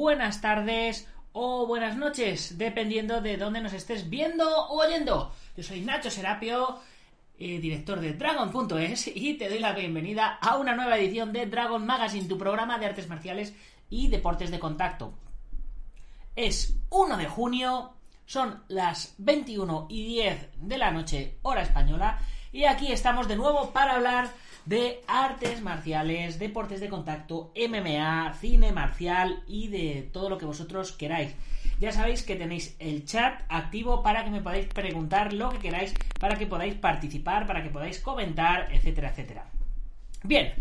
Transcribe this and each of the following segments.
buenas tardes o buenas noches, dependiendo de dónde nos estés viendo o oyendo. Yo soy Nacho Serapio, eh, director de Dragon.es, y te doy la bienvenida a una nueva edición de Dragon Magazine, tu programa de artes marciales y deportes de contacto. Es 1 de junio, son las 21 y 10 de la noche, hora española, y aquí estamos de nuevo para hablar de artes marciales, deportes de contacto, MMA, cine marcial y de todo lo que vosotros queráis. Ya sabéis que tenéis el chat activo para que me podáis preguntar lo que queráis, para que podáis participar, para que podáis comentar, etcétera, etcétera. Bien,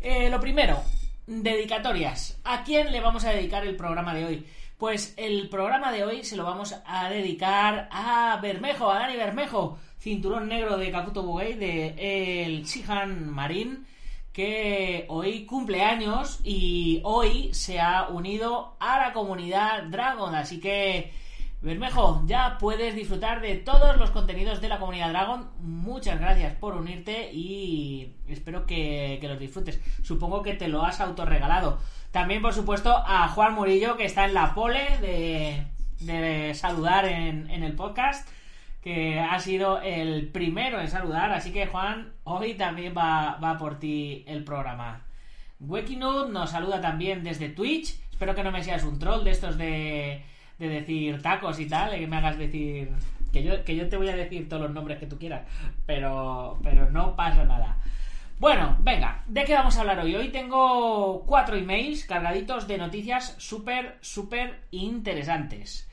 eh, lo primero, dedicatorias. ¿A quién le vamos a dedicar el programa de hoy? Pues el programa de hoy se lo vamos a dedicar a Bermejo, a Dani Bermejo, cinturón negro de Kakuto Bugei, de el Shihan Marín, que hoy cumple años y hoy se ha unido a la comunidad Dragon. Así que, Bermejo, ya puedes disfrutar de todos los contenidos de la comunidad Dragon. Muchas gracias por unirte y espero que, que los disfrutes. Supongo que te lo has autorregalado. También, por supuesto, a Juan Murillo, que está en la pole de, de saludar en, en, el podcast, que ha sido el primero en saludar. Así que, Juan, hoy también va, va por ti el programa. Wekinud nos saluda también desde Twitch. Espero que no me seas un troll de estos de, de decir tacos y tal, que me hagas decir. Que yo, que yo te voy a decir todos los nombres que tú quieras, pero, pero no pasa nada. Bueno, venga, ¿de qué vamos a hablar hoy? Hoy tengo cuatro emails cargaditos de noticias súper, súper interesantes.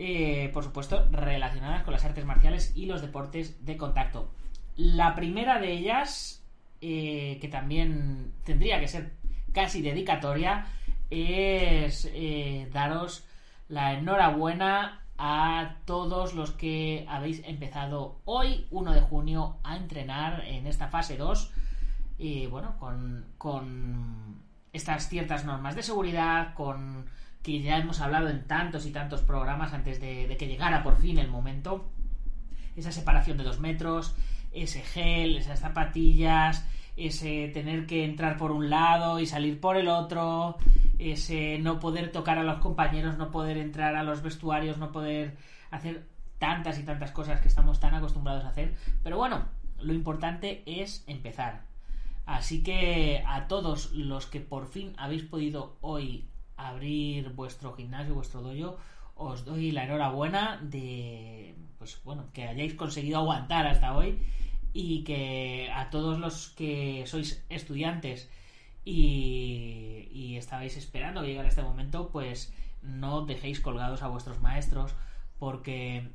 Eh, por supuesto, relacionadas con las artes marciales y los deportes de contacto. La primera de ellas, eh, que también tendría que ser casi dedicatoria, es eh, daros la enhorabuena a todos los que habéis empezado hoy, 1 de junio, a entrenar en esta fase 2 y bueno, con, con estas ciertas normas de seguridad, con que ya hemos hablado en tantos y tantos programas antes de, de, que llegara por fin el momento, esa separación de dos metros, ese gel, esas zapatillas, ese tener que entrar por un lado y salir por el otro, ese no poder tocar a los compañeros, no poder entrar a los vestuarios, no poder hacer tantas y tantas cosas que estamos tan acostumbrados a hacer. Pero bueno, lo importante es empezar. Así que a todos los que por fin habéis podido hoy abrir vuestro gimnasio, vuestro dojo, os doy la enhorabuena de pues bueno, que hayáis conseguido aguantar hasta hoy y que a todos los que sois estudiantes y, estabais esperando que llegara este momento, pues no dejéis colgados a vuestros maestros porque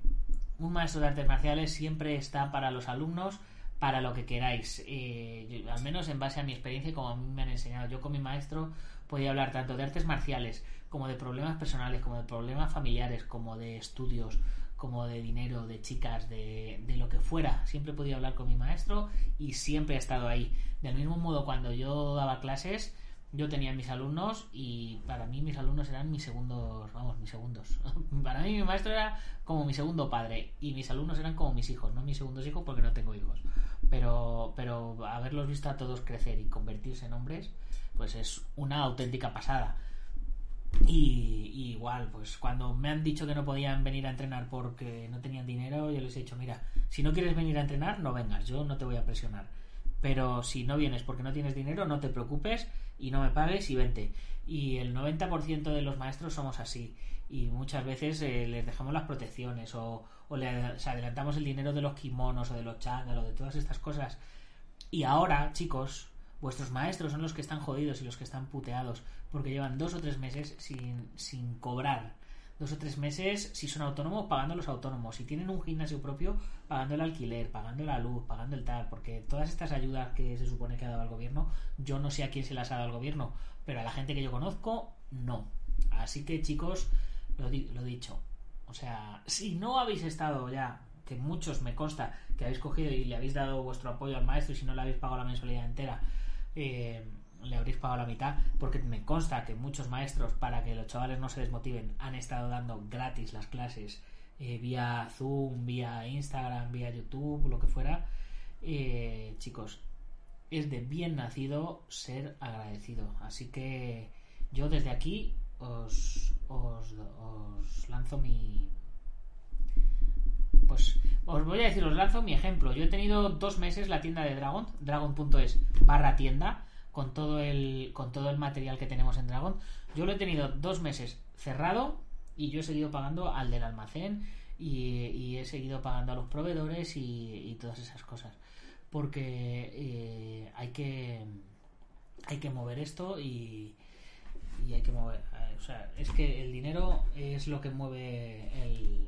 un maestro de artes marciales siempre está para los alumnos para lo que queráis. Eh, al menos en base a mi experiencia y como a mí me han enseñado. Yo con mi maestro podía hablar tanto de artes marciales como de problemas personales, como de problemas familiares, como de estudios, como de dinero, de chicas, de, de lo que fuera. Siempre podía hablar con mi maestro y siempre ha estado ahí. Del mismo modo, cuando yo daba clases, yo tenía mis alumnos y para mí mis alumnos eran mis segundos, vamos, mis segundos. para mí mi maestro era como mi segundo padre y mis alumnos eran como mis hijos, no mis segundos hijos porque no tengo hijos. Pero, pero haberlos visto a todos crecer y convertirse en hombres, pues es una auténtica pasada. Y, igual, pues cuando me han dicho que no podían venir a entrenar porque no tenían dinero, yo les he dicho, mira, si no quieres venir a entrenar, no vengas, yo no te voy a presionar. Pero si no vienes porque no tienes dinero, no te preocupes y no me pagues y vente. Y el 90% de los maestros somos así. Y muchas veces eh, les dejamos las protecciones o, o le o sea, adelantamos el dinero de los kimonos o de los chándal o de todas estas cosas. Y ahora, chicos, vuestros maestros son los que están jodidos y los que están puteados porque llevan dos o tres meses sin, sin cobrar. Dos o tres meses, si son autónomos, pagando los autónomos. Si tienen un gimnasio propio, pagando el alquiler, pagando la luz, pagando el tal. Porque todas estas ayudas que se supone que ha dado el gobierno, yo no sé a quién se las ha dado el gobierno, pero a la gente que yo conozco, no. Así que, chicos, lo, di- lo dicho. O sea, si no habéis estado ya, que muchos me consta que habéis cogido y le habéis dado vuestro apoyo al maestro y si no le habéis pagado la mensualidad entera, eh, le habréis pagado la mitad, porque me consta que muchos maestros, para que los chavales no se desmotiven, han estado dando gratis las clases eh, vía Zoom, vía Instagram, vía YouTube, lo que fuera. Eh, chicos, es de bien nacido ser agradecido. Así que yo desde aquí os, lanzo mi... Pues os voy a decir, os lanzo mi ejemplo. Yo he tenido dos meses la tienda de Dragon, dragon.es barra tienda, con todo el con todo el material que tenemos en Dragon. Yo lo he tenido dos meses cerrado y yo he seguido pagando al del almacén y, he seguido pagando a los proveedores y, y todas esas cosas. Porque eh, hay que hay que mover esto y, y hay que mover. eh, O sea, es que el dinero es lo que mueve el,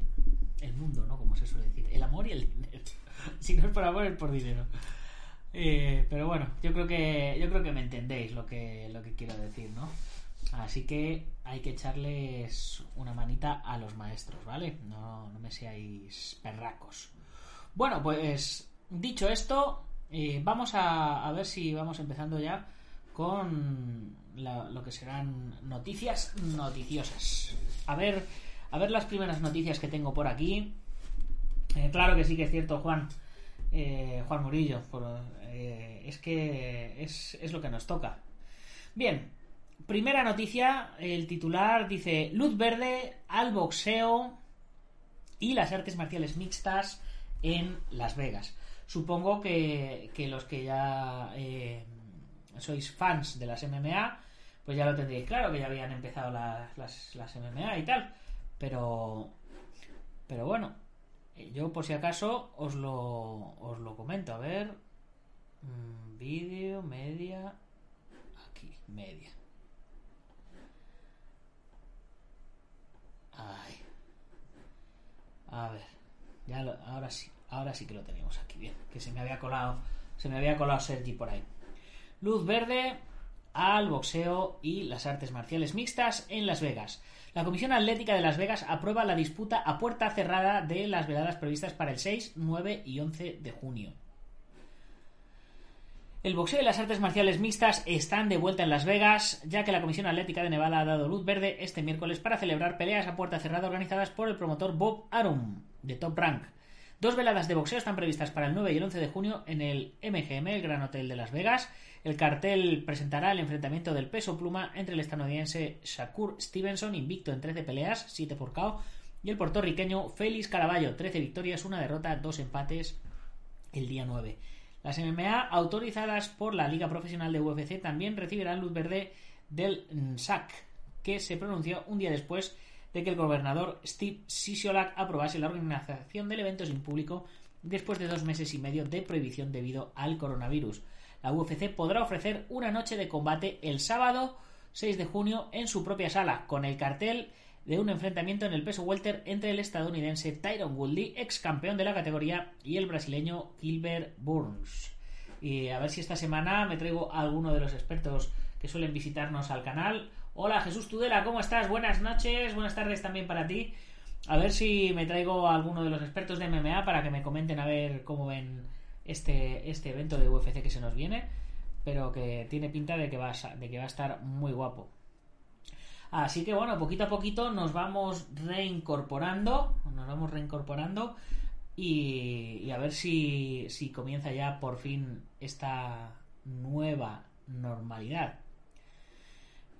el mundo, ¿no? Como se suele decir. El amor y el dinero. si no es por amor, es por dinero. Eh, pero bueno, yo creo que yo creo que me entendéis lo que lo que quiero decir, ¿no? Así que hay que echarles una manita a los maestros, ¿vale? No, no me seáis perracos. Bueno, pues dicho esto, eh, vamos a, a ver si vamos empezando ya con la- lo que serán noticias noticiosas. A ver, a ver las primeras noticias que tengo por aquí. Eh, claro que sí que es cierto, Juan. Eh, Juan Murillo. por- eh, es que es, lo que nos toca. Bien, primera noticia. El titular dice: Luz verde al boxeo y las artes marciales mixtas en Las Vegas. Supongo que, los que ya eh, sois fans de las MMA, pues ya lo tendréis claro, que ya habían empezado la- las, las MMA y tal. Pero, pero bueno, yo por si acaso os lo, os lo comento. A ver, mm, vídeo, media, aquí, media. Ay. A ver, ya lo- ahora sí, ahora sí que lo tenemos aquí bien, que se me había colado, se me había colado Sergi por ahí. Luz verde al boxeo y las artes marciales mixtas en Las Vegas. La Comisión Atlética de Las Vegas aprueba la disputa a puerta cerrada de las veladas previstas para el 6, 9 y 11 de junio. El boxeo y las artes marciales mixtas están de vuelta en Las Vegas, ya que la Comisión Atlética de Nevada ha dado luz verde este miércoles para celebrar peleas a puerta cerrada organizadas por el promotor Bob Arum, de Top Rank. Dos veladas de boxeo están previstas para el 9 y el 11 de junio en el MGM, el Gran Hotel de Las Vegas. El cartel presentará el enfrentamiento del peso pluma entre el estadounidense Shakur Stevenson, invicto en 13 peleas, 7 por KO, y el puertorriqueño Félix Caraballo, 13 victorias, una derrota, dos empates el día 9. Las MMA autorizadas por la Liga Profesional de UFC también recibirán luz verde del NSAC, que se pronunció un día después de que el gobernador Steve Sisolak aprobase la organización del evento sin público después de dos meses y medio de prohibición debido al coronavirus. La UFC podrá ofrecer una noche de combate el sábado 6 de junio en su propia sala, con el cartel de un enfrentamiento en el peso welter entre el estadounidense Tyron Woodley, ex campeón de la categoría, y el brasileño Gilbert Burns. Y a ver si esta semana me traigo a alguno de los expertos que suelen visitarnos al canal. Hola Jesús Tudela, ¿cómo estás? Buenas noches, buenas tardes también para ti. A ver si me traigo a alguno de los expertos de MMA para que me comenten a ver cómo ven este, este evento de UFC que se nos viene. Pero que tiene pinta de que va a, de que va a estar muy guapo. Así que bueno, poquito a poquito nos vamos reincorporando, nos vamos reincorporando y, y a ver si, si comienza ya por fin esta nueva normalidad.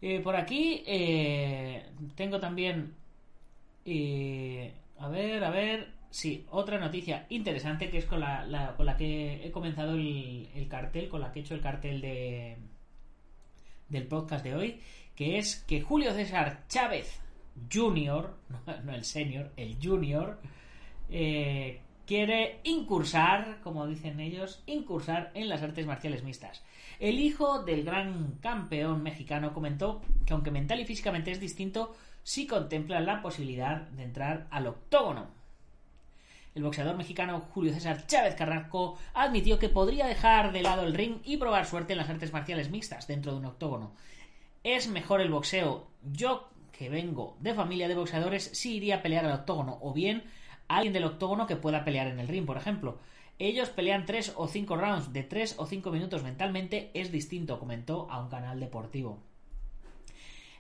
Eh, por aquí eh, tengo también, eh, a ver, a ver, sí, otra noticia interesante que es con la, con la que he comenzado el, el cartel, con la que he hecho el cartel de, del podcast de hoy, que es que Julio César Chávez Jr., no, no el senior, el Junior, eh, quiere incursar, como dicen ellos, incursar en las artes marciales mixtas. El hijo del gran campeón mexicano comentó que aunque mental y físicamente es distinto, sí contempla la posibilidad de entrar al octógono. El boxeador mexicano Julio César Chávez Carrasco admitió que podría dejar de lado el ring y probar suerte en las artes marciales mixtas dentro de un octógono. Es mejor el boxeo. Yo, que vengo de familia de boxeadores, sí iría a pelear al octógono, o bien alguien del octógono que pueda pelear en el ring, por ejemplo. Ellos pelean 3 o 5 rounds de 3 o 5 minutos mentalmente, es distinto, comentó a un canal deportivo.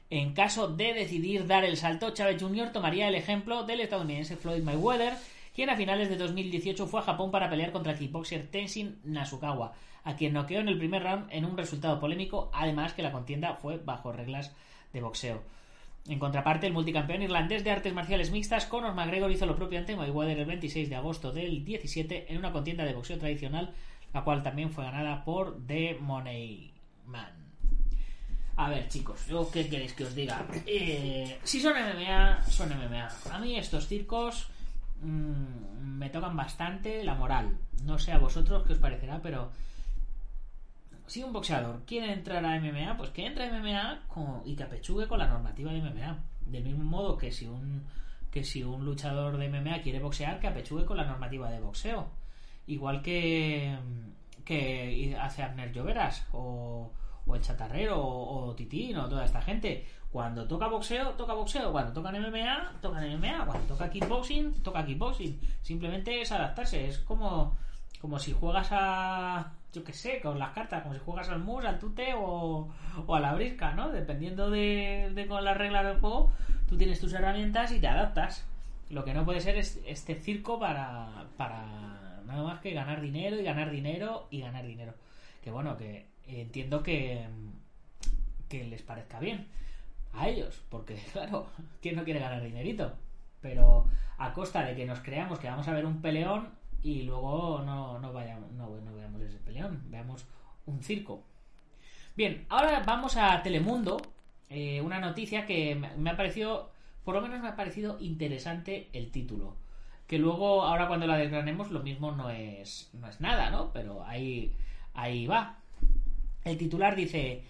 En caso de decidir dar el salto, Chávez Jr. tomaría el ejemplo del estadounidense Floyd Mayweather, quien a finales de 2018 fue a Japón para pelear contra el kickboxer Tenshin Nasukawa, a quien noqueó en el primer round en un resultado polémico, además que la contienda fue bajo reglas de boxeo. En contraparte, el multicampeón irlandés de artes marciales mixtas Conor McGregor hizo lo propio ante Mayweather el 26 de agosto del 17 en una contienda de boxeo tradicional, la cual también fue ganada por The Money Man. A ver, chicos, ¿yo qué queréis que os diga? Eh, si son MMA, son MMA. A mí estos circos mmm, me tocan bastante la moral. No sé a vosotros qué os parecerá, pero si un boxeador quiere entrar a MMA, pues que entre a MMA y que apechugue con la normativa de MMA. Del mismo modo que si un que si un luchador de MMA quiere boxear, que apechugue con la normativa de boxeo. Igual que que hace Abner Lloveras o, o el Chatarrero o, Titín o toda esta gente. Cuando toca boxeo, toca boxeo. Cuando tocan MMA, tocan MMA. Cuando toca kickboxing, toca kickboxing. Simplemente es adaptarse. Es como, como si juegas a, yo qué sé, con las cartas, como si juegas al mus, al tute o, o a la brisca, ¿no? Dependiendo de, de con las reglas del juego, tú tienes tus herramientas y te adaptas. Lo que no puede ser es este circo para, para nada más que ganar dinero y ganar dinero y ganar dinero. Que bueno, que entiendo que, que les parezca bien a ellos, porque claro, ¿quién no quiere ganar dinerito? Pero a costa de que nos creamos que vamos a ver un peleón y luego no, no, vayamos, no, no veamos ese peleón, veamos un circo. Bien, ahora vamos a Telemundo, eh, una noticia que me ha parecido, por lo menos me ha parecido interesante el título. Que luego, ahora cuando la desgranemos, lo mismo no es, no es nada, ¿no? Pero ahí, ahí va. El titular dice,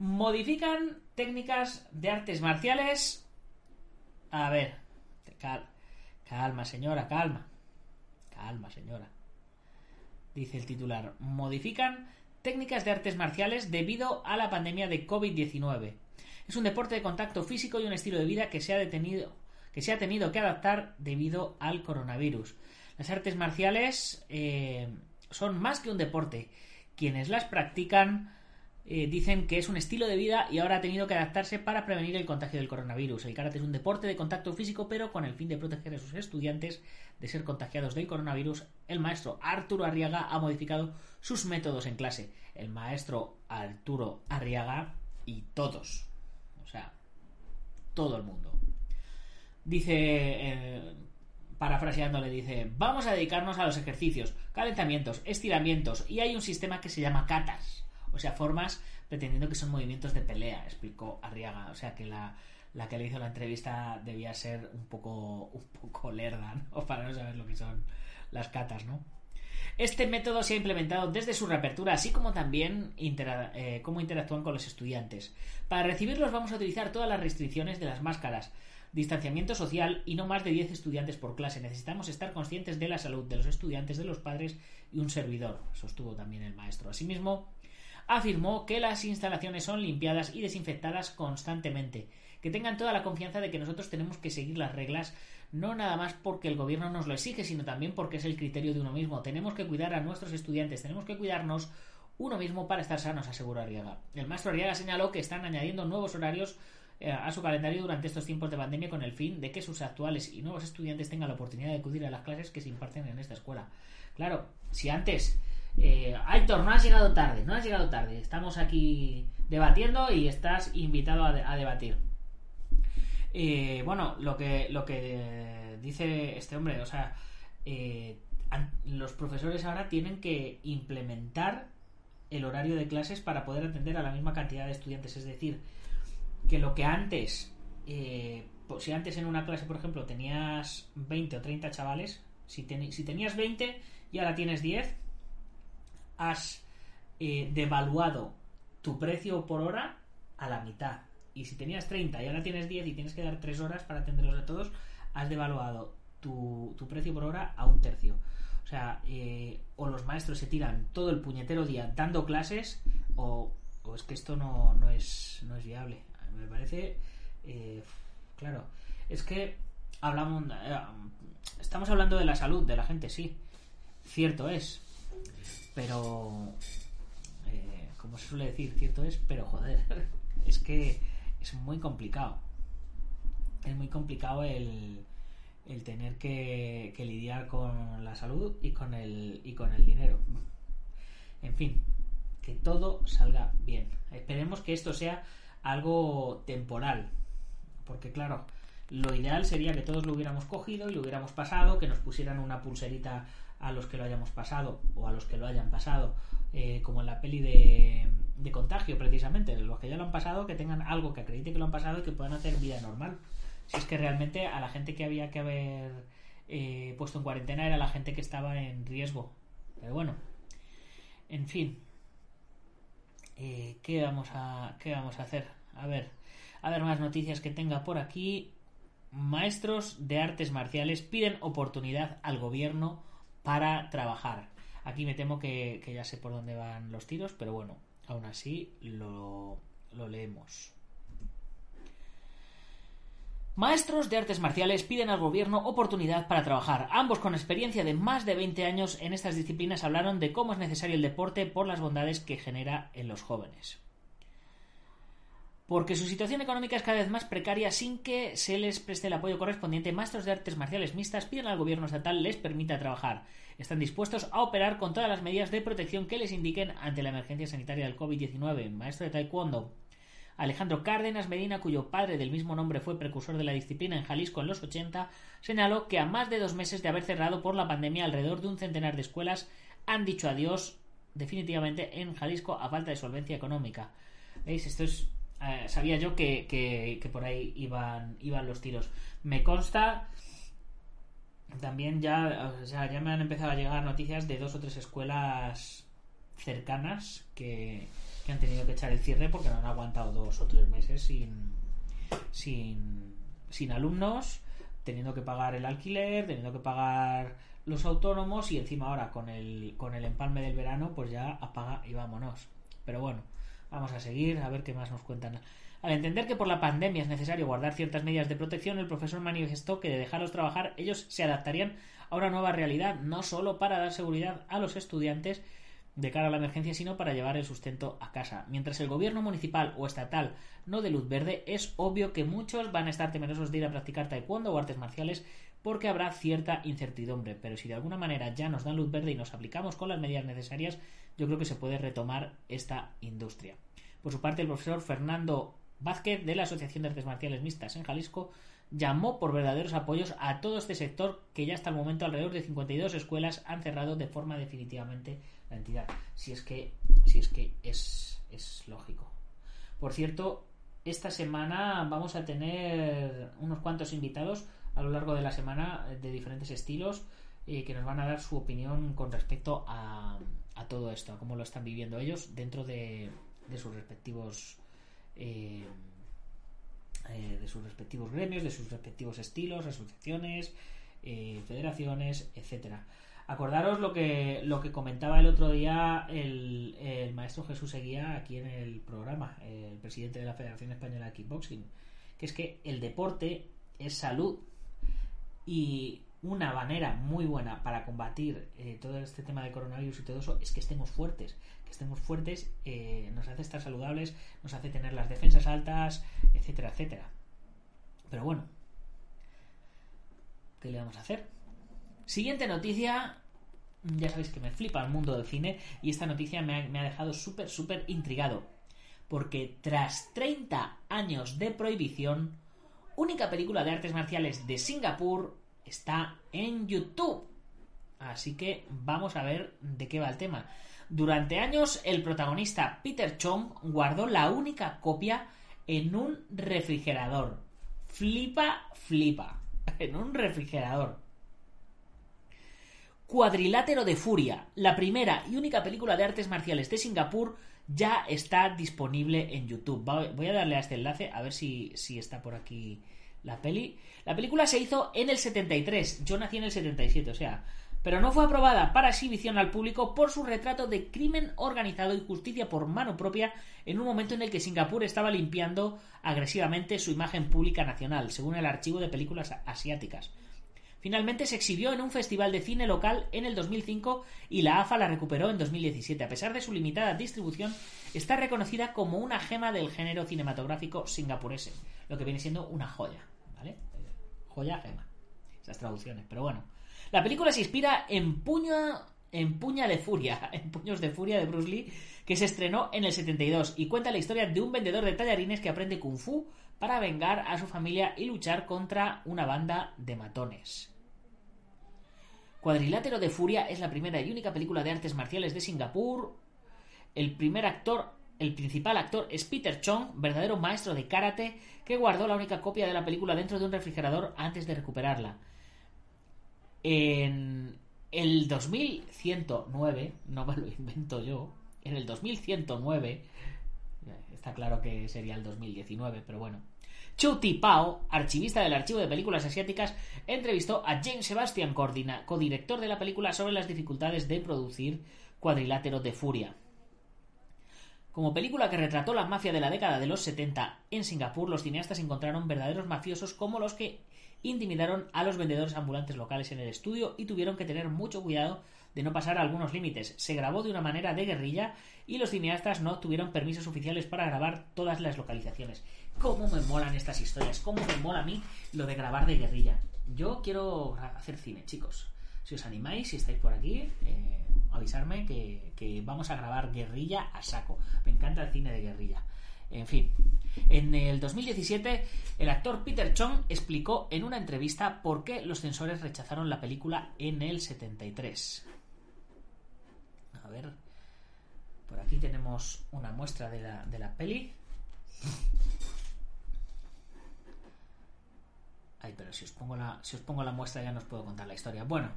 modifican técnicas de artes marciales. A ver, cal, calma señora, calma. Señora. Dice el titular, modifican técnicas de artes marciales debido a la pandemia de COVID-19. Es un deporte de contacto físico y un estilo de vida que se ha detenido que se ha tenido que adaptar debido al coronavirus. Las artes marciales eh, son más que un deporte. Quienes las practican eh, dicen que es un estilo de vida y ahora ha tenido que adaptarse para prevenir el contagio del coronavirus. El karate es un deporte de contacto físico, pero con el fin de proteger a sus estudiantes de ser contagiados del coronavirus, el maestro Arturo Arriaga ha modificado sus métodos en clase. El maestro Arturo Arriaga y todos. O sea, todo el mundo. Dice, eh, parafraseando, le dice, vamos a dedicarnos a los ejercicios, calentamientos, estiramientos, y hay un sistema que se llama katas, o sea, formas pretendiendo que son movimientos de pelea, explicó Arriaga, o sea que la, la que le hizo la entrevista debía ser un poco, un poco lerda, ¿no? Para no saber lo que son las catas, ¿no? Este método se ha implementado desde su reapertura, así como también eh, cómo interactúan con los estudiantes. Para recibirlos vamos a utilizar todas las restricciones de las máscaras, distanciamiento social y no más de 10 estudiantes por clase. Necesitamos estar conscientes de la salud de los estudiantes, de los padres y un servidor, sostuvo también el maestro. Asimismo, afirmó que las instalaciones son limpiadas y desinfectadas constantemente, que tengan toda la confianza de que nosotros tenemos que seguir las reglas, no nada más porque el gobierno nos lo exige, sino también porque es el criterio de uno mismo. Tenemos que cuidar a nuestros estudiantes, tenemos que cuidarnos uno mismo para estar sanos, aseguró Arriaga. El maestro Arriaga señaló que están añadiendo nuevos horarios eh, a su calendario durante estos tiempos de pandemia con el fin de que sus actuales y nuevos estudiantes tengan la oportunidad de acudir a las clases que se imparten en esta escuela. Claro, si antes eh, Aitor, no has llegado tarde, no has llegado tarde. Estamos aquí debatiendo y estás invitado a, de- a debatir. Eh, bueno, lo que, lo que dice este hombre, o sea, eh, los profesores ahora tienen que implementar el horario de clases para poder atender a la misma cantidad de estudiantes. Es decir, que lo que antes, eh, si antes en una clase, por ejemplo, tenías 20 o 30 chavales, Si, si tenías 20 y ahora tienes 10, has eh, devaluado tu precio por hora a la mitad. Y si tenías 30 y ahora tienes 10 y tienes que dar 3 horas para atenderlos a todos, has devaluado tu, tu precio por hora a un tercio. O sea, eh, o los maestros se tiran todo el puñetero día dando clases, o, o es que esto no, no, es, no es viable. Me parece, eh, claro, es que hablamos, eh, estamos hablando de la salud de la gente, sí, cierto es, pero, eh, como se suele decir, cierto es, pero joder, es que es muy complicado. Es muy complicado el, el tener que, que lidiar con la salud y con el, y con el dinero. En fin, que todo salga bien. Esperemos que esto sea algo temporal. Porque claro, lo ideal sería que todos lo hubiéramos cogido y lo hubiéramos pasado, que nos pusieran una pulserita a los que lo hayamos pasado o a los que lo hayan pasado, eh, como en la peli de, de contagio precisamente, los que ya lo han pasado, que tengan algo que acredite que lo han pasado y que puedan hacer vida normal. Si es que realmente a la gente que había que haber eh, puesto en cuarentena era la gente que estaba en riesgo. Pero bueno, en fin, eh, ¿qué, vamos a, ¿qué vamos a hacer? A ver, a ver más noticias que tenga por aquí. Maestros de artes marciales piden oportunidad al gobierno para trabajar. Aquí me temo que, que ya sé por dónde van los tiros, pero bueno, aún así lo, lo leemos. Maestros de artes marciales piden al gobierno oportunidad para trabajar. Ambos con experiencia de más de 20 años en estas disciplinas hablaron de cómo es necesario el deporte por las bondades que genera en los jóvenes. Porque su situación económica es cada vez más precaria sin que se les preste el apoyo correspondiente, maestros de artes marciales mixtas piden al gobierno estatal les permita trabajar. Están dispuestos a operar con todas las medidas de protección que les indiquen ante la emergencia sanitaria del COVID-19. Maestro de taekwondo, Alejandro Cárdenas Medina, cuyo padre del mismo nombre fue precursor de la disciplina en Jalisco en los 80, señaló que a más de dos meses de haber cerrado por la pandemia alrededor de un centenar de escuelas han dicho adiós definitivamente en Jalisco a falta de solvencia económica. ¿Veis? Esto es... eh, sabía yo que, que- por ahí iban, iban los tiros. Me consta... También ya, ya me han empezado a llegar noticias de dos o tres escuelas cercanas que, que han tenido que echar el cierre porque no han aguantado dos o tres meses sin, sin, sin alumnos, teniendo que pagar el alquiler, teniendo que pagar los autónomos y encima ahora con el, con el empalme del verano pues ya apaga y vámonos. Pero bueno, vamos a seguir a ver qué más nos cuentan. Al entender que por la pandemia es necesario guardar ciertas medidas de protección, el profesor manifestó que de dejarlos trabajar ellos se adaptarían a una nueva realidad, no solo para dar seguridad a los estudiantes, de cara a la emergencia, sino para llevar el sustento a casa. Mientras el gobierno municipal o estatal no dé luz verde, es obvio que muchos van a estar temerosos de ir a practicar taekwondo o artes marciales porque habrá cierta incertidumbre. Pero si de alguna manera ya nos dan luz verde y nos aplicamos con las medidas necesarias, yo creo que se puede retomar esta industria. Por su parte, el profesor Fernando Vázquez de la Asociación de Artes Marciales Mixtas en Jalisco llamó por verdaderos apoyos a todo este sector que ya hasta el momento alrededor de 52 escuelas han cerrado de forma definitivamente la entidad. Si es que, si es, que es, es lógico. Por cierto, esta semana vamos a tener unos cuantos invitados a lo largo de la semana eh, de diferentes estilos eh, que nos van a dar su opinión con respecto a, a todo esto, a cómo lo están viviendo ellos dentro de, de sus respectivos eh, eh, de sus respectivos gremios, de sus respectivos estilos, asociaciones, eh, federaciones, etcétera. Acordaros lo que, lo que comentaba el otro día el, el maestro Jesús Eguía aquí en el programa, el presidente de la Federación Española de Kickboxing, que es que el deporte es salud y una manera muy buena para combatir eh, todo este tema de coronavirus y todo eso es que estemos fuertes. Que estemos fuertes eh, nos hace estar saludables, nos hace tener las defensas altas, etcétera, etcétera. Pero bueno, ¿qué le vamos a hacer? Siguiente noticia. Ya sabéis que me flipa el mundo del cine y esta noticia me ha, me ha dejado súper, súper intrigado. Porque tras 30 años de prohibición, única película de artes marciales de Singapur está en YouTube. Así que vamos a ver de qué va el tema. Durante años, el protagonista Peter Chong guardó la única copia en un refrigerador. Flipa, flipa. En un refrigerador. Cuadrilátero de Furia, la primera y única película de artes marciales de Singapur, ya está disponible en YouTube. Voy a darle a este enlace a ver si, si está por aquí la peli. La película se hizo en el 73, yo nací en el 77, o sea, pero no fue aprobada para exhibición al público por su retrato de crimen organizado y justicia por mano propia en un momento en el que Singapur estaba limpiando agresivamente su imagen pública nacional, según el archivo de películas asiáticas. Finalmente se exhibió en un festival de cine local en el 2005 y la AFA la recuperó en 2017. A pesar de su limitada distribución, está reconocida como una gema del género cinematográfico singapurese, lo que viene siendo una joya, Joya, gema. Esas traducciones, pero bueno. La película se inspira en Puño en Puña de Furia, en Puños de Furia de Bruce Lee, que se estrenó en el 72 y cuenta la historia de un vendedor de tallarines que aprende kung fu para vengar a su familia y luchar contra una banda de matones. Cuadrilátero de Furia es la primera y única película de artes marciales de Singapur. El primer actor, el principal actor es Peter Chong, verdadero maestro de karate, que guardó la única copia de la película dentro de un refrigerador antes de recuperarla. En el 2109, no me lo invento yo, en el 2109, está claro que sería el 2019, pero bueno, Chu Ti Pao, archivista del Archivo de Películas Asiáticas, entrevistó a James Sebastian, codirector de la película, sobre las dificultades de producir Cuadrilátero de Furia. Como película que retrató la mafia de la década de los 70 en Singapur, los cineastas encontraron verdaderos mafiosos como los que intimidaron a los vendedores ambulantes locales en el estudio y tuvieron que tener mucho cuidado de no pasar algunos límites. Se grabó de una manera de guerrilla y los cineastas no tuvieron permisos oficiales para grabar todas las localizaciones. ¿Cómo me molan estas historias? ¿Cómo me mola a mí lo de grabar de guerrilla? Yo quiero hacer cine, chicos. Si os animáis, si estáis por aquí, eh, avisarme que, vamos a grabar guerrilla a saco. Me encanta el cine de guerrilla. En fin, en el 2017 el actor Peter Chong explicó en una entrevista por qué los censores rechazaron la película en el 73. A ver, por aquí tenemos una muestra de la, de la peli. Ay, pero si os pongo la, si os pongo la muestra ya no os puedo contar la historia. Bueno,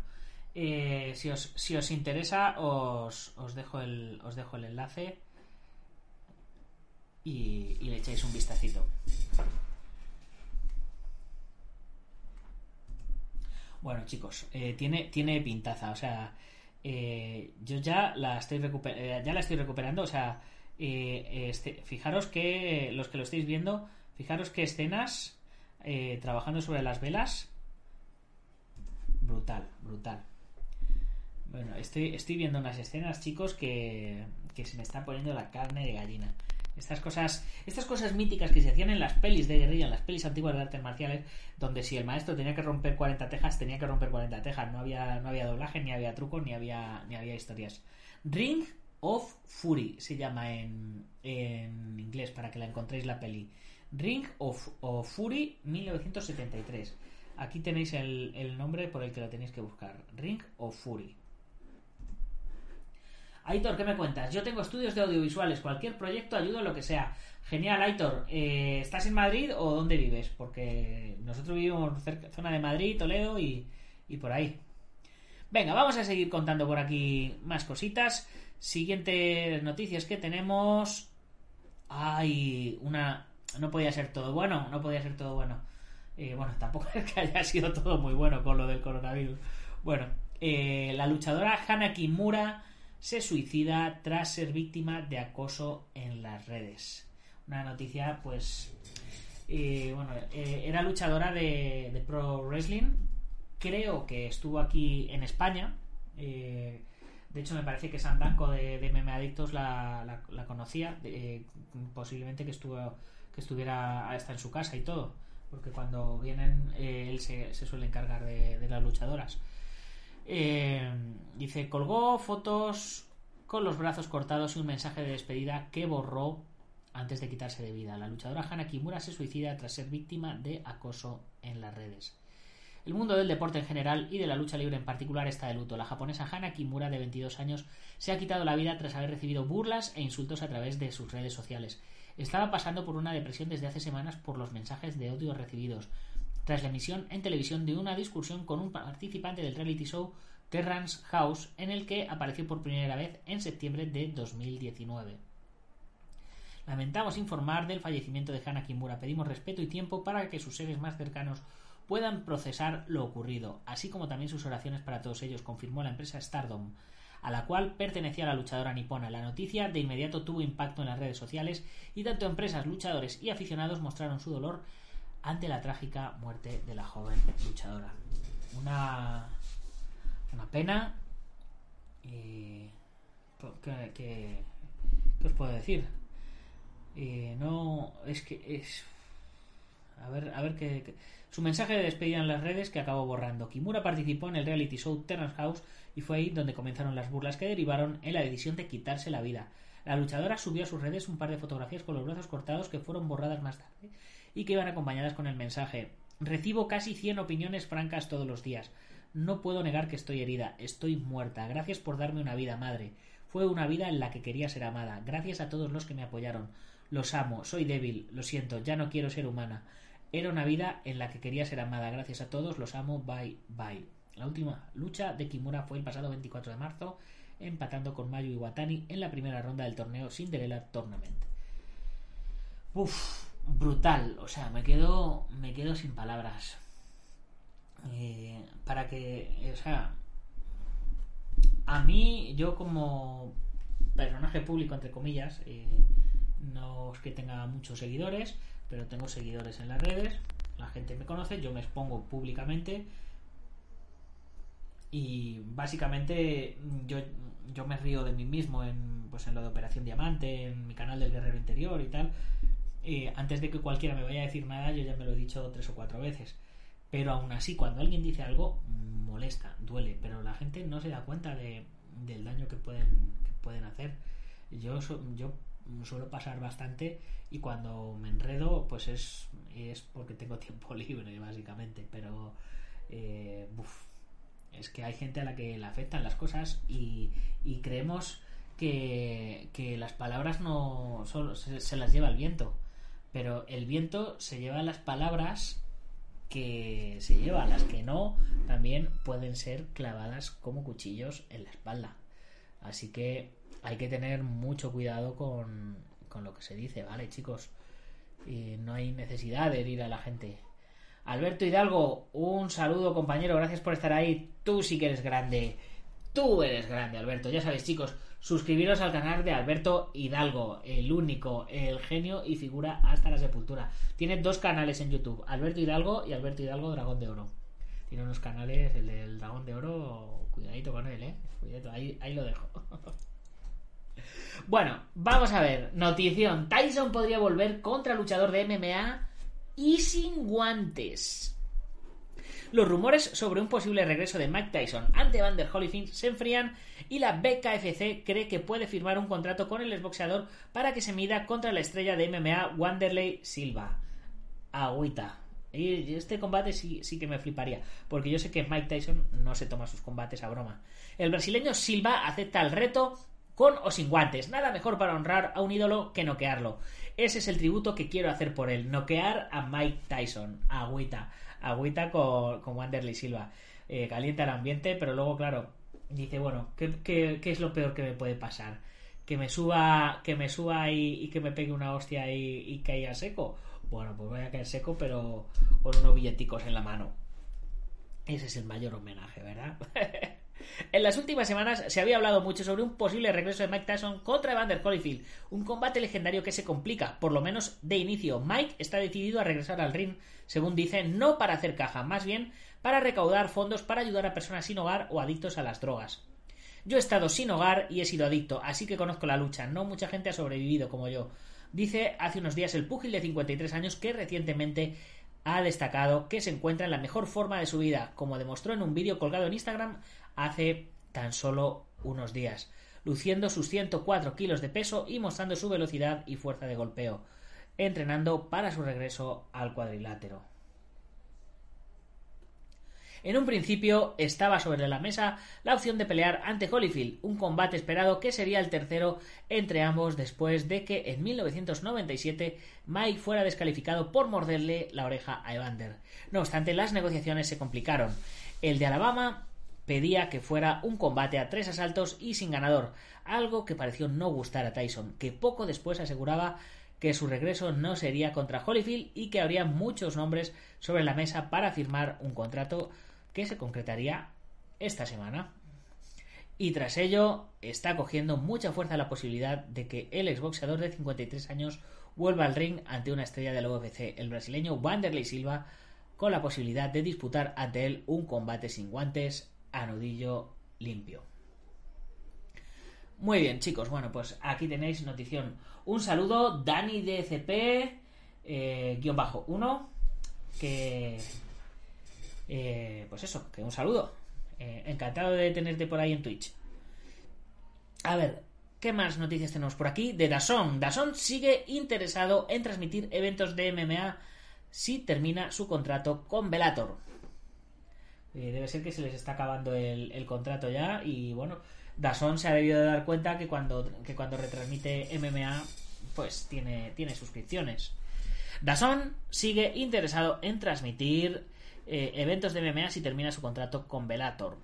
eh, si, os, si os interesa os, os, dejo el, os dejo el enlace y, le echáis un vistacito. Bueno, chicos, eh, tiene, tiene pintaza, o sea, eh, yo ya la estoy eh, ya la estoy recuperando, o sea, este, fijaros que los que lo estáis viendo, fijaros que escenas trabajando sobre las velas, brutal, brutal. Bueno, estoy, estoy viendo unas escenas, chicos, que, se me está poniendo la carne de gallina. Estas cosas, estas cosas míticas que se hacían en las pelis de guerrilla, en las pelis antiguas de artes marciales, donde si el maestro tenía que romper 40 tejas, tenía que romper 40 tejas. No había, no había doblaje, ni había truco, ni había, ni había historias. Ring of Fury se llama en, en inglés para que la encontréis la peli. Ring of, of Fury 1973. Aquí tenéis el, el nombre por el que lo tenéis que buscar. Ring of Fury. Aitor, ¿qué me cuentas? Yo tengo estudios de audiovisuales, cualquier proyecto ayudo a lo que sea. Genial, Aitor. Eh, ¿Estás en Madrid o dónde vives? Porque nosotros vivimos cerca, zona de Madrid, Toledo y, y por ahí. Venga, vamos a seguir contando por aquí más cositas. Siguientes noticias que tenemos. Ay, una. No podía ser todo bueno, no podía ser todo bueno. Eh, bueno, tampoco es que haya sido todo muy bueno con lo del coronavirus. Bueno, eh, la luchadora Hana Kimura se suicida tras ser víctima de acoso en las redes. Una noticia, pues, eh, bueno, eh, era luchadora de, pro wrestling. Creo que estuvo aquí en España. Eh, de hecho, me parece que Sandanco de, de Adictos la, conocía. posiblemente que, estuvo, que estuviera hasta en su casa y todo. Porque cuando vienen, él se, suele encargar de las luchadoras. Eh, dice, colgó fotos con los brazos cortados y un mensaje de despedida que borró antes de quitarse de vida. La luchadora Hana Kimura se suicida tras ser víctima de acoso en las redes. El mundo del deporte en general y de la lucha libre en particular está de luto. La japonesa Hana Kimura, de 22 años, se ha quitado la vida tras haber recibido burlas e insultos a través de sus redes sociales. Estaba pasando por una depresión desde hace semanas por los mensajes de odio recibidos, tras la emisión en televisión de una discusión con un participante del reality show Terrance House, en el que apareció por primera vez en septiembre de 2019. Lamentamos informar del fallecimiento de Hana Kimura. Pedimos respeto y tiempo para que sus seres más cercanos puedan procesar lo ocurrido, así como también sus oraciones para todos ellos, confirmó la empresa Stardom, a la cual pertenecía la luchadora nipona. La noticia de inmediato tuvo impacto en las redes sociales y tanto empresas, luchadores y aficionados mostraron su dolor ante la trágica muerte de la joven luchadora. Una, una pena. Eh, ¿qué, qué, os puedo decir? Eh, no, es que es. A ver, a ver qué. Su mensaje de despedida en las redes que acabó borrando. Kimura participó en el reality show Terrence House y fue ahí donde comenzaron las burlas que derivaron en la decisión de quitarse la vida. La luchadora subió a sus redes un par de fotografías con los brazos cortados que fueron borradas más tarde y que iban acompañadas con el mensaje Recibo casi 100 opiniones francas todos los días. No puedo negar que estoy herida, estoy muerta. Gracias por darme una vida, madre. Fue una vida en la que quería ser amada. Gracias a todos los que me apoyaron. Los amo, soy débil, lo siento, ya no quiero ser humana. Era una vida en la que quería ser amada. Gracias a todos, los amo, bye, bye. La última lucha de Kimura fue el pasado 24 de marzo, empatando con Mayu Iwatani en la primera ronda del torneo Cinderella Tournament. Uf, brutal. O sea, me quedo, me quedo sin palabras. Eh, para que, o sea, a mí, yo como personaje público, entre comillas, eh, no es que tenga muchos seguidores, pero tengo seguidores en las redes, la gente me conoce, yo me expongo públicamente y básicamente yo, yo me río de mí mismo en, pues en lo de Operación Diamante, en mi canal del Guerrero Interior y tal. Antes de que cualquiera me vaya a decir nada, yo ya me lo he dicho tres o cuatro veces. Pero aún así, cuando alguien dice algo, molesta, duele, pero la gente no se da cuenta de, del daño que pueden, que pueden hacer. Yo, yo suelo pasar bastante y cuando me enredo pues es, es porque tengo tiempo libre básicamente pero eh, es que hay gente a la que le afectan las cosas y, y creemos que, que, las palabras no solo se, se, las lleva el viento pero el viento se lleva las palabras que se lleva las que no también pueden ser clavadas como cuchillos en la espalda así que hay que tener mucho cuidado con, con lo que se dice, ¿vale, chicos? Y no hay necesidad de herir a la gente. Alberto Hidalgo, un saludo, compañero, gracias por estar ahí. Tú sí que eres grande. Tú eres grande, Alberto. Ya sabéis, chicos, suscribiros al canal de Alberto Hidalgo, el único, el genio y figura hasta la sepultura. Tiene dos canales en YouTube, Alberto Hidalgo y Alberto Hidalgo Dragón de Oro. Tiene unos canales, el del Dragón de Oro, cuidadito con él, eh. Cuidadito, ahí, ahí lo dejo. Bueno, vamos a ver. Notición. Tyson podría volver contra luchador de MMA y sin guantes. Los rumores sobre un posible regreso de Mike Tyson ante Vander Holyfield se enfrían y la BKFC cree que puede firmar un contrato con el exboxeador para que se mida contra la estrella de MMA Wanderley Silva. Agüita. Y este combate sí, sí, que me fliparía, porque yo sé que Mike Tyson no se toma sus combates a broma. El brasileño Silva acepta el reto con o sin guantes. Nada mejor para honrar a un ídolo que noquearlo. Ese es el tributo que quiero hacer por él. Noquear a Mike Tyson. Agüita. Agüita con, con Wanderley Silva. Eh, calienta el ambiente, pero luego, claro, dice, bueno, ¿qué, qué, qué es lo peor que me puede pasar? Que me suba, que me suba y, y que me pegue una hostia y, y caiga seco. Bueno, pues voy a caer seco, pero con unos billeticos en la mano. Ese es el mayor homenaje, ¿verdad? En las últimas semanas se había hablado mucho sobre un posible regreso de Mike Tyson contra Evander Holyfield, un combate legendario que se complica, por lo menos de inicio. Mike está decidido a regresar al ring, según dice, no para hacer caja, más bien para recaudar fondos para ayudar a personas sin hogar o adictos a las drogas. Yo he estado sin hogar y he sido adicto, así que conozco la lucha. No mucha gente ha sobrevivido como yo. Dice hace unos días el púgil de 53 años que recientemente ha destacado que se encuentra en la mejor forma de su vida, como demostró en un vídeo colgado en Instagram hace tan solo unos días, luciendo sus 104 kilos de peso y mostrando su velocidad y fuerza de golpeo, entrenando para su regreso al cuadrilátero. En un principio estaba sobre la mesa la opción de pelear ante Holyfield, un combate esperado que sería el tercero entre ambos después de que en 1997 Mike fuera descalificado por morderle la oreja a Evander. No obstante, las negociaciones se complicaron. El de Alabama pedía que fuera un combate a tres asaltos y sin ganador, algo que pareció no gustar a Tyson, que poco después aseguraba que su regreso no sería contra Holyfield y que habría muchos nombres sobre la mesa para firmar un contrato que se concretaría esta semana. Y tras ello está cogiendo mucha fuerza la posibilidad de que el exboxeador de 53 años vuelva al ring ante una estrella del UFC, el brasileño Wanderlei Silva, con la posibilidad de disputar ante él un combate sin guantes a nudillo limpio. Muy bien, chicos, bueno, pues aquí tenéis notición. Un saludo, Dani DCP, eh, guion bajo 1, que... eh, pues eso, que un saludo. Eh, encantado de tenerte por ahí en Twitch. A ver, ¿qué más noticias tenemos por aquí? De Dazón. Dazón sigue interesado en transmitir eventos de MMA si termina su contrato con Bellator. Eh, debe ser que se les está acabando el, el contrato ya y bueno, Dazón se ha debido de dar cuenta que cuando, que cuando retransmite MMA pues tiene, tiene suscripciones. Dazón sigue interesado en transmitir eh, eventos de MMA si termina su contrato con Bellator.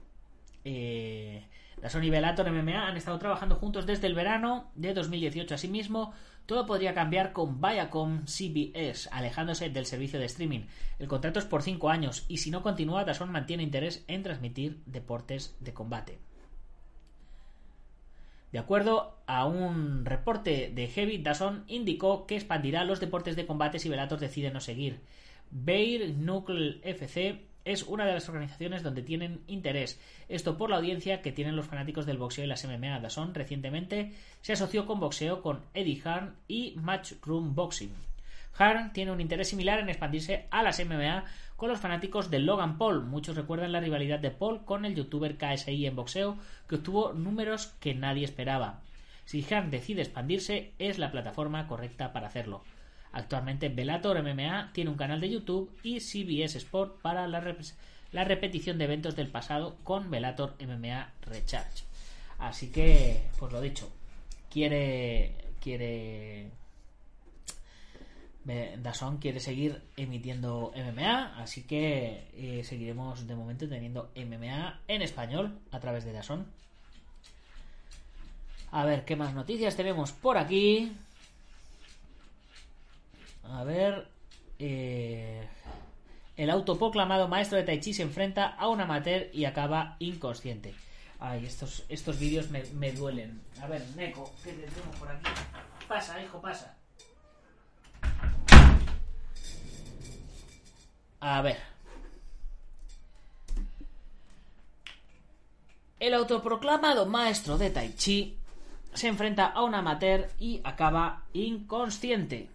Eh, Dazón y Bellator MMA han estado trabajando juntos desde el verano de 2018. Asimismo, todo podría cambiar con Viacom CBS, alejándose del servicio de streaming. El contrato es por 5 años y si no continúa, Dazón mantiene interés en transmitir deportes de combate. De acuerdo a un reporte de Heavy, Dazón indicó que expandirá los deportes de combate si Bellator decide no seguir. Beir Knuckle FC es una de las organizaciones donde tienen interés. Esto por la audiencia que tienen los fanáticos del boxeo y las MMA. Dazón recientemente se asoció con boxeo con Eddie Hearn y Matchroom Boxing. Hearn tiene un interés similar en expandirse a las MMA con los fanáticos de Logan Paul. Muchos recuerdan la rivalidad de Paul con el youtuber KSI en boxeo, que obtuvo números que nadie esperaba. Si Hearn decide expandirse, es la plataforma correcta para hacerlo. Actualmente Bellator MMA tiene un canal de YouTube y CBS Sport para la, rep la repetición de eventos del pasado con Bellator MMA Recharge. Así que, pues lo dicho, quiere quiere Dazón quiere seguir emitiendo MMA, así que eh, seguiremos de momento teniendo MMA en español a través de Dazón. A ver qué más noticias tenemos por aquí. A ver. Eh, el autoproclamado maestro de Tai Chi se enfrenta a un amateur y acaba inconsciente. Ay, estos, estos vídeos me, me duelen. A ver, Neko, ¿qué tenemos por aquí? Pasa, hijo, pasa. A ver. El autoproclamado maestro de Tai Chi se enfrenta a un amateur y acaba inconsciente.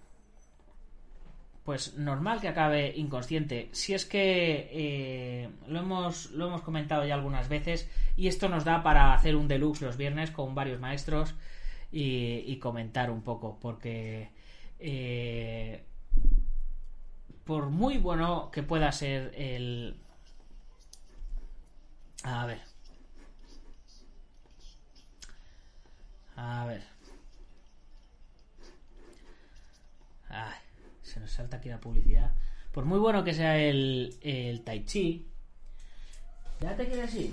Pues normal que acabe inconsciente. Si es que eh, lo, hemos, lo hemos comentado ya algunas veces y esto nos da para hacer un deluxe los viernes con varios maestros y, y comentar un poco porque eh, por muy bueno que pueda ser el... A ver. A ver. Ay, se nos salta aquí la publicidad. Por muy bueno que sea el, el Tai Chi. ¿Ya te quieres ir?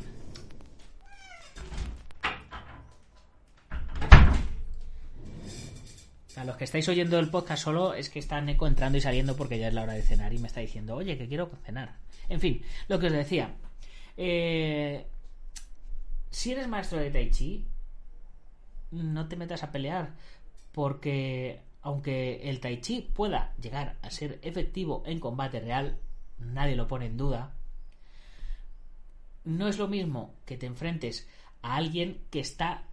A los que estáis oyendo el podcast solo es que está Neko entrando y saliendo porque ya es la hora de cenar y me está diciendo, oye, que quiero cenar. En fin, lo que os decía. Eh, si eres maestro de Tai Chi, no te metas a pelear porque aunque el Tai Chi pueda llegar a ser efectivo en combate real, nadie lo pone en duda, no es lo mismo que te enfrentes a alguien que está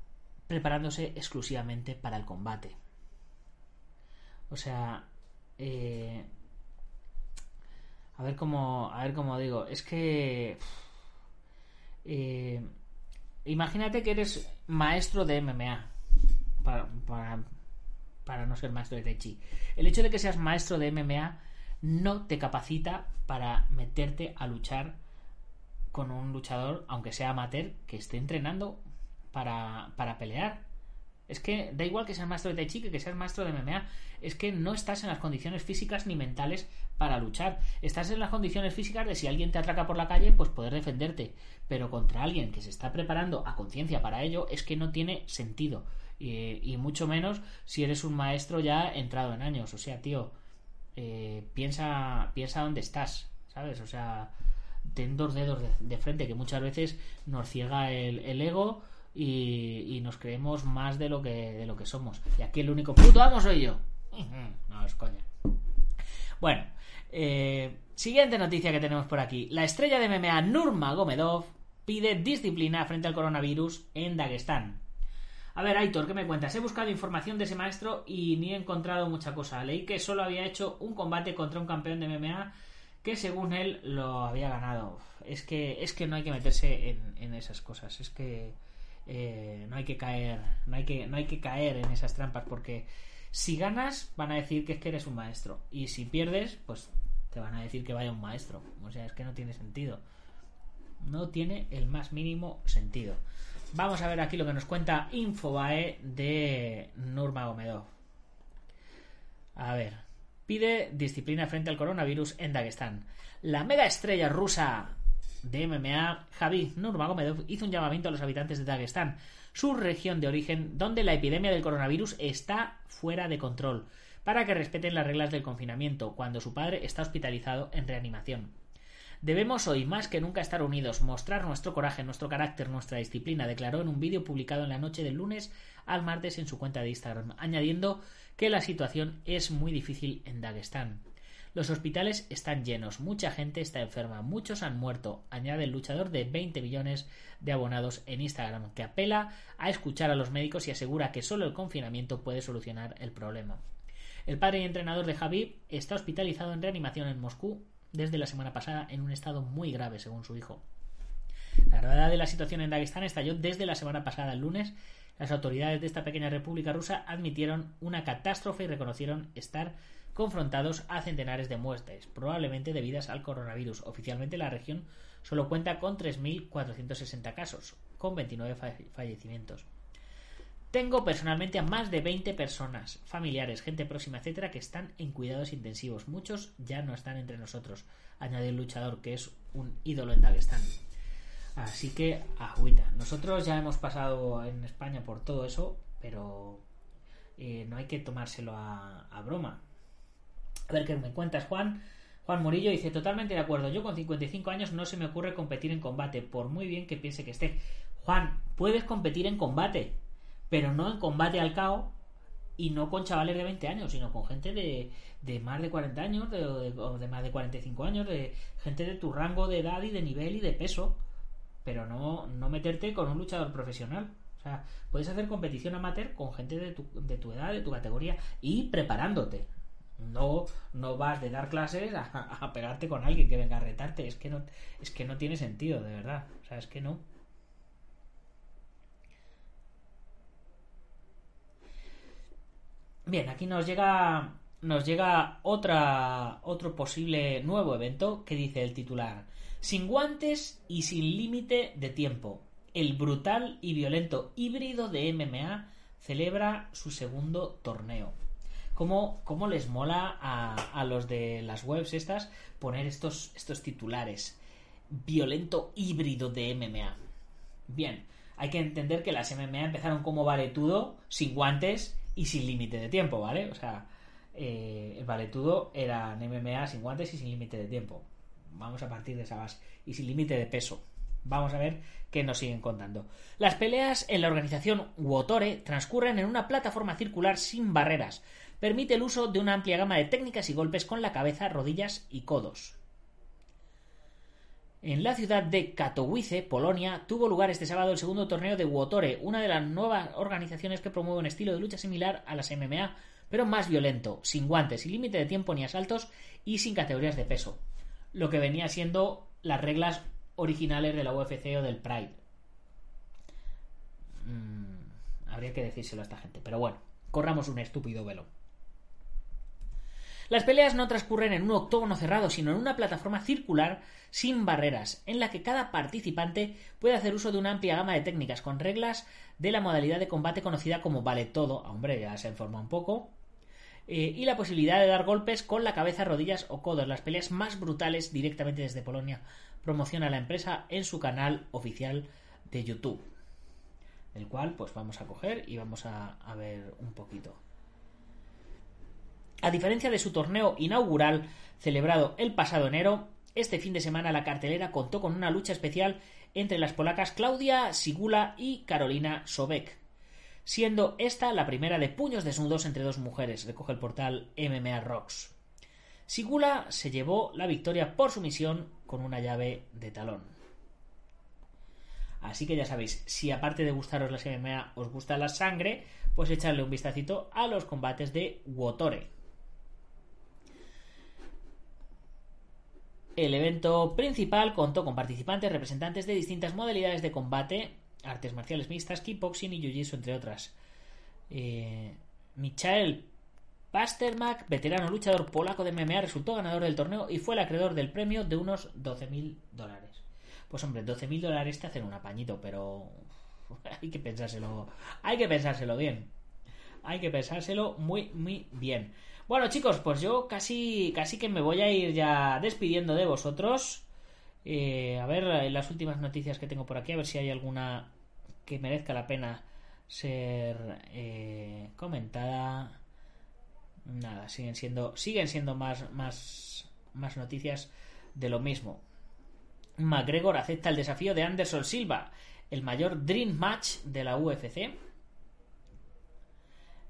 preparándose exclusivamente para el combate. O sea, eh, a ver cómo, a ver cómo digo, es que eh, imagínate que eres maestro de MMA para, para, para no ser maestro de Tai Chi. El hecho de que seas maestro de MMA no te capacita para meterte a luchar con un luchador, aunque sea amateur, que esté entrenando para, para pelear. Es que da igual que seas maestro de Tai Chi que que seas maestro de MMA. Es que no estás en las condiciones físicas ni mentales para luchar. Estás en las condiciones físicas de si alguien te atraca por la calle, pues poder defenderte. Pero contra alguien que se está preparando a conciencia para ello, es que no tiene sentido. Y, mucho menos si eres un maestro ya entrado en años. O sea, tío, eh, piensa, piensa dónde estás, ¿sabes? O sea, ten dos dedos de, frente, que muchas veces nos ciega el, ego y, nos creemos más de lo que de lo que somos. Y aquí el único puto amo soy yo. No, es coña. Bueno, eh, siguiente noticia que tenemos por aquí. La estrella de MMA Nurmagomedov pide disciplina frente al coronavirus en Dagestán. A ver, Aitor, ¿qué me cuentas? He buscado información de ese maestro y ni he encontrado mucha cosa. Leí que solo había hecho un combate contra un campeón de MMA que según él lo había ganado. Es que, es que no hay que meterse en, en esas cosas. Es que eh, no hay que caer, no hay que, no hay que caer en esas trampas porque si ganas van a decir que es que eres un maestro y si pierdes, pues te van a decir que vaya un maestro. O sea, es que no tiene sentido. No tiene el más mínimo sentido. Vamos a ver aquí lo que nos cuenta Infobae de Nurmagomedov. A ver, pide disciplina frente al coronavirus en Dagestán. La mega estrella rusa de MMA, Javi Nurmagomedov hizo un llamamiento a los habitantes de Dagestán, su región de origen, donde la epidemia del coronavirus está fuera de control, para que respeten las reglas del confinamiento cuando su padre está hospitalizado en reanimación. Debemos hoy más que nunca estar unidos, mostrar nuestro coraje, nuestro carácter, nuestra disciplina, declaró en un vídeo publicado en la noche del lunes al martes en su cuenta de Instagram, añadiendo que la situación es muy difícil en Dagestán. Los hospitales están llenos, mucha gente está enferma, muchos han muerto, añade el luchador de 20 millones de abonados en Instagram, que apela a escuchar a los médicos y asegura que solo el confinamiento puede solucionar el problema. El padre y entrenador de Javi está hospitalizado en reanimación en Moscú desde la semana pasada en un estado muy grave, según su hijo. La gravedad de la situación en Dagestán estalló desde la semana pasada, el lunes. Las autoridades de esta pequeña república rusa admitieron una catástrofe y reconocieron estar confrontados a centenares de muertes, probablemente debidas al coronavirus. Oficialmente la región solo cuenta con 3.460 casos, con 29 fallecimientos. Tengo personalmente a más de 20 personas, familiares, gente próxima, etcétera, que están en cuidados intensivos. Muchos ya no están entre nosotros, añadió el luchador, que es un ídolo en Dagestán. Así que, agüita. Nosotros ya hemos pasado en España por todo eso, pero eh, no hay que tomárselo a, a broma. A ver qué me cuentas, Juan. Juan Murillo dice, totalmente de acuerdo, yo con 55 años no se me ocurre competir en combate, por muy bien que piense que esté. Juan, puedes competir en combate, pero no en combate al cao y no con chavales de 20 años, sino con gente de, de más de 40 años de, o, de, o de más de 45 años, de gente de tu rango de edad y de nivel y de peso, pero no, no meterte con un luchador profesional. O sea, puedes hacer competición amateur con gente de tu, de tu edad, de tu categoría y preparándote. No, no vas de dar clases a, a, pegarte con alguien que venga a retarte. Es que no, es que no tiene sentido, de verdad. O sea, es que no. Bien, aquí nos llega. Nos llega otro posible nuevo evento que dice el titular. Sin guantes y sin límite de tiempo. El brutal y violento híbrido de MMA celebra su segundo torneo cómo, cómo les mola a, a, los de las webs estas poner estos, estos titulares. Violento híbrido de MMA. Bien, hay que entender que las MMA empezaron como valetudo, sin guantes y sin límite de tiempo, ¿vale? O sea, eh, el valetudo era MMA sin guantes y sin límite de tiempo. Vamos a partir de esa base. Y sin límite de peso. Vamos a ver qué nos siguen contando. Las peleas en la organización Wotore transcurren en una plataforma circular sin barreras, permite el uso de una amplia gama de técnicas y golpes con la cabeza, rodillas y codos. En la ciudad de Katowice, Polonia, tuvo lugar este sábado el segundo torneo de Wotore, una de las nuevas organizaciones que promueve un estilo de lucha similar a las MMA, pero más violento, sin guantes, sin límite de tiempo ni asaltos y sin categorías de peso, lo que venía siendo las reglas originales de la UFC o del Pride. Mm, habría que decírselo a esta gente, pero bueno, corramos un estúpido velo. Las peleas no transcurren en un octógono cerrado, sino en una plataforma circular sin barreras, en la que cada participante puede hacer uso de una amplia gama de técnicas con reglas de la modalidad de combate conocida como vale todo, hombre, ya se informa un poco, eh, y la posibilidad de dar golpes con la cabeza, rodillas o codos, las peleas más brutales directamente desde Polonia, promociona la empresa en su canal oficial de YouTube, el cual pues vamos a coger y vamos a ver un poquito. A diferencia de su torneo inaugural celebrado el pasado enero, este fin de semana la cartelera contó con una lucha especial entre las polacas Claudia Sigula y Carolina Sobek, siendo esta la primera de puños desnudos entre dos mujeres, recoge el portal MMA Rocks. Sigula se llevó la victoria por sumisión con una llave de talón. Así que ya sabéis, si aparte de gustaros las MMA os gusta la sangre, pues echarle un vistacito a los combates de Wotore. El evento principal contó con participantes representantes de distintas modalidades de combate, artes marciales mixtas, kickboxing y jiu-jitsu, entre otras. Eh, Michael Pasternak, veterano luchador polaco de MMA, resultó ganador del torneo y fue el acreedor del premio de unos 12.000 dólares. Pues hombre, 12.000 dólares te hacen un apañito, pero hay que pensárselo, hay que pensárselo bien. Hay que pensárselo muy, muy bien. Bueno, chicos, pues yo casi, casi que me voy a ir ya despidiendo de vosotros. Eh, a ver las últimas noticias que tengo por aquí, a ver si hay alguna que merezca la pena ser eh, comentada. Nada, siguen siendo, siguen siendo más, más, más noticias de lo mismo. McGregor acepta el desafío de Anderson Silva, el mayor Dream Match de la UFC.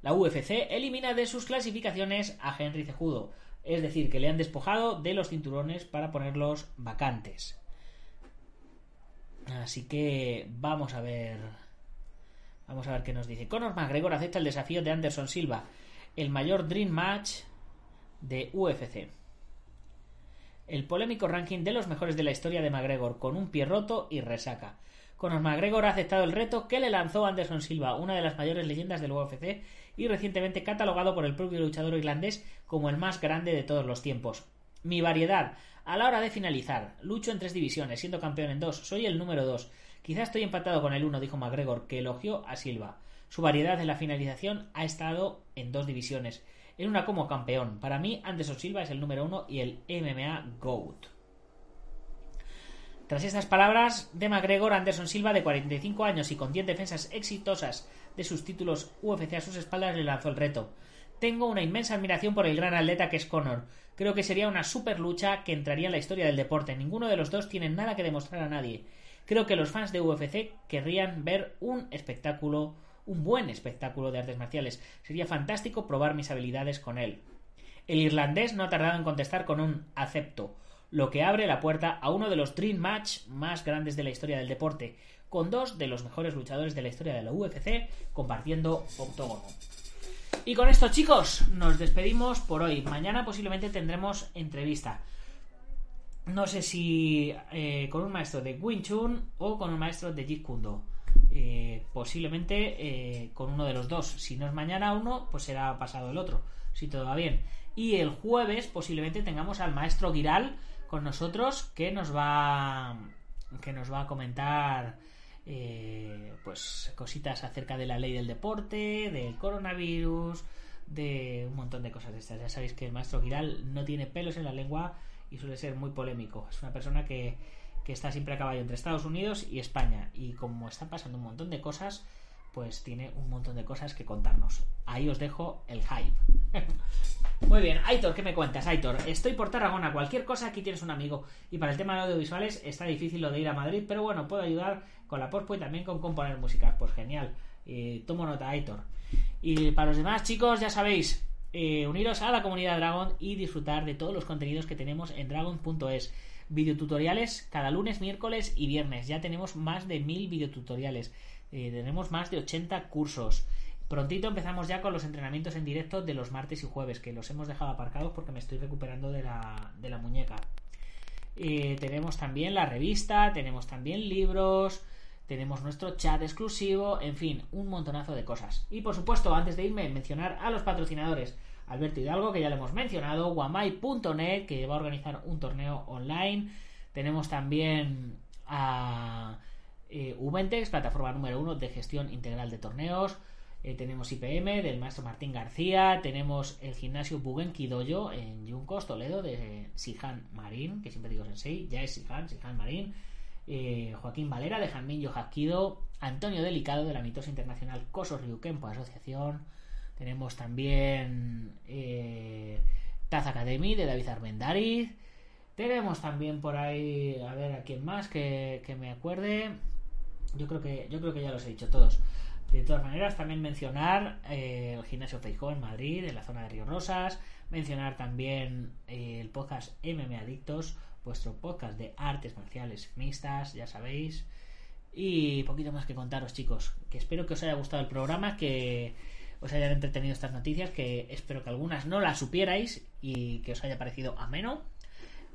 La UFC elimina de sus clasificaciones a Henry Cejudo, es decir, que le han despojado de los cinturones para ponerlos vacantes. Así que vamos a ver. Vamos a ver qué nos dice. Conor McGregor acepta el desafío de Anderson Silva, el mayor Dream Match de UFC. El polémico ranking de los mejores de la historia de McGregor, con un pie roto y resaca. Conor McGregor ha aceptado el reto que le lanzó Anderson Silva, una de las mayores leyendas del UFC y recientemente catalogado por el propio luchador irlandés como el más grande de todos los tiempos. Mi variedad. A la hora de finalizar, lucho en tres divisiones, siendo campeón en dos, soy el número dos. Quizás estoy empatado con el uno, dijo McGregor, que elogió a Silva. Su variedad en la finalización ha estado en dos divisiones. En una como campeón. Para mí, Anderson Silva es el número uno y el MMA GOAT. Tras estas palabras de McGregor, Anderson Silva, de 45 años y con 10 defensas exitosas de sus títulos UFC a sus espaldas, le lanzó el reto. Tengo una inmensa admiración por el gran atleta que es Conor. Creo que sería una super lucha que entraría en la historia del deporte. Ninguno de los dos tiene nada que demostrar a nadie. Creo que los fans de UFC querrían ver un espectáculo, un buen espectáculo de artes marciales. Sería fantástico probar mis habilidades con él. El irlandés no ha tardado en contestar con un acepto lo que abre la puerta a uno de los Dream Match más grandes de la historia del deporte, con dos de los mejores luchadores de la historia de la UFC compartiendo octógono. Y con esto, chicos, nos despedimos por hoy. Mañana posiblemente tendremos entrevista. No sé si eh, con un maestro de Wing Chun o con un maestro de Jeet Kune eh, posiblemente eh, con uno de los dos. Si no es mañana uno, pues será pasado el otro, si todo va bien. Y el jueves posiblemente tengamos al maestro Giral con nosotros que nos va que nos va a comentar eh, pues cositas acerca de la ley del deporte, del coronavirus, de un montón de cosas de estas. Ya sabéis que el maestro Giral no tiene pelos en la lengua y suele ser muy polémico. Es una persona que, que está siempre a caballo entre Estados Unidos y España. Y como está pasando un montón de cosas, pues tiene un montón de cosas que contarnos. Ahí os dejo el hype. Muy bien, Aitor, ¿qué me cuentas, Aitor? Estoy por Tarragona, cualquier cosa, aquí tienes un amigo. Y para el tema de audiovisuales está difícil lo de ir a Madrid, pero bueno, puedo ayudar con la pospo y también con componer música. Pues genial. Eh, tomo nota, Aitor. Y para los demás, chicos, ya sabéis, eh, uniros a la comunidad Dragon y disfrutar de todos los contenidos que tenemos en dragon.es. Videotutoriales cada lunes, miércoles y viernes. Ya tenemos más de mil videotutoriales. Eh, tenemos más de 80 cursos. Prontito empezamos ya con los entrenamientos en directo de los martes y jueves, que los hemos dejado aparcados porque me estoy recuperando de la, de la muñeca. Tenemos también la revista, tenemos también libros, tenemos nuestro chat exclusivo, en fin, un montonazo de cosas. Y por supuesto, antes de irme, mencionar a los patrocinadores. Alberto Hidalgo, que ya le hemos mencionado, guamai.net, que va a organizar un torneo online. Tenemos también a eh, Ubentex, plataforma número uno de gestión integral de torneos. Eh, tenemos IPM del maestro Martín García. Tenemos el gimnasio Bugenki Dojo en Yuncos, Toledo, de Sihan Marín, que siempre digo sensei, ya es Sihan, Sihan Marín. Eh, Joaquín Valera de Janmin Yohakido. Antonio Delicado de la mitosa internacional Coso Ryukenpo Asociación. Tenemos también eh, Taz Academy de David Armendariz. Tenemos también por ahí, a ver a quién más que, que me acuerde. Yo creo que yo creo que ya los he dicho todos. De todas maneras, también mencionar eh, el gimnasio Feijó en Madrid, en la zona de Río Rosas. Mencionar también eh, el podcast MM Adictos, vuestro podcast de artes marciales mixtas, ya sabéis. Y poquito más que contaros, chicos. Que espero que os haya gustado el programa, que os hayan entretenido estas noticias, que espero que algunas no las supierais y que os haya parecido ameno.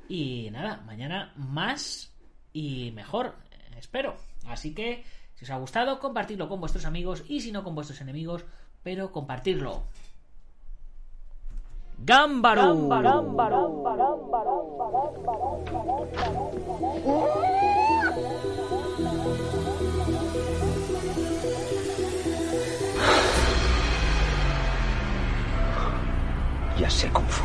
Y nada, mañana más y mejor, espero. Así que, si os ha gustado, compartidlo con vuestros amigos y si no con vuestros enemigos, pero compartirlo. ¡Gámbaro! Ya sé Kung Fu.